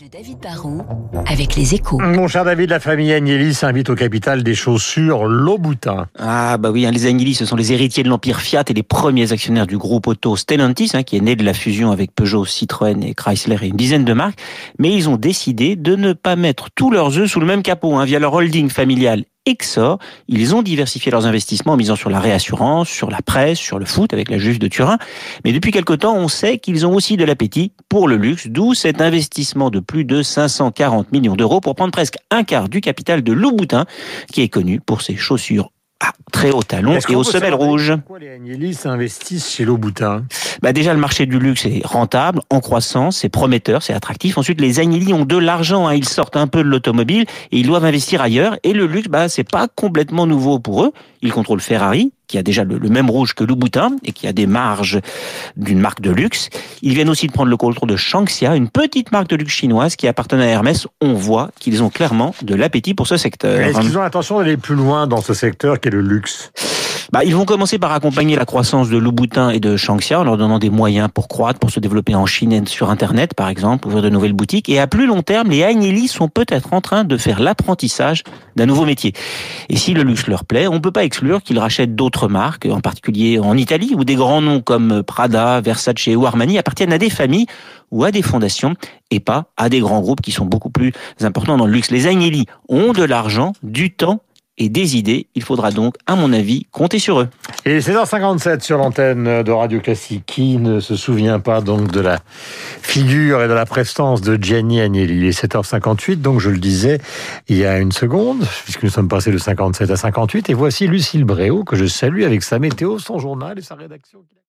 de David Barrault avec les échos. Mon cher David, la famille Agnelli s'invite au capital des chaussures Louboutin. Ah bah oui, hein, les Agnelli, ce sont les héritiers de l'empire Fiat et les premiers actionnaires du groupe auto Stellantis, hein, qui est né de la fusion avec Peugeot, Citroën et Chrysler et une dizaine de marques. Mais ils ont décidé de ne pas mettre tous leurs œufs sous le même capot, hein, via leur holding familial Exor. Ils ont diversifié leurs investissements en misant sur la réassurance, sur la presse, sur le foot avec la Juve de Turin. Mais depuis quelque temps, on sait qu'ils ont aussi de l'appétit pour le luxe, d'où cet investissement de plus de 540 millions d'euros pour prendre presque un quart du capital de Louboutin, qui est connu pour ses chaussures à très haut talon et aux semelles rouges. Pourquoi les Agnelli s'investissent chez Louboutin? Bah déjà, le marché du luxe est rentable, en croissance, c'est prometteur, c'est attractif. Ensuite, les Agnelli ont de l'argent, hein, ils sortent un peu de l'automobile et ils doivent investir ailleurs. Et le luxe, bah c'est pas complètement nouveau pour eux. Ils contrôlent Ferrari, qui a déjà le, même rouge que Louboutin et qui a des marges d'une marque de luxe. Ils viennent aussi de prendre le contrôle de Shangxia, une petite marque de luxe chinoise qui appartenait à Hermès. On voit qu'ils ont clairement de l'appétit pour ce secteur. Est-ce qu'ils ont l'intention d'aller plus loin dans ce secteur qu'est le luxe? Bah, ils vont commencer par accompagner la croissance de Louboutin et de Shangxia en leur donnant des moyens pour croître, pour se développer en Chine et sur Internet, par exemple, ouvrir de nouvelles boutiques. Et à plus long terme, les Agnelli sont peut-être en train de faire l'apprentissage d'un nouveau métier. Et si le luxe leur plaît, on ne peut pas exclure qu'ils rachètent d'autres marques, en particulier en Italie, où des grands noms comme Prada, Versace ou Armani appartiennent à des familles ou à des fondations et pas à des grands groupes qui sont beaucoup plus importants dans le luxe. Les Agnelli ont de l'argent, du temps et des idées. Il faudra donc, à mon avis, compter sur eux. Et 16h57 sur l'antenne de Radio Classique. Qui ne se souvient pas donc de la figure et de la prestance de Gianni Agnelli Il est 7h58, donc je le disais il y a une seconde, puisque nous sommes passés de 57 à 58. Et voici Lucille Bréau, que je salue avec sa météo, son journal et sa rédaction.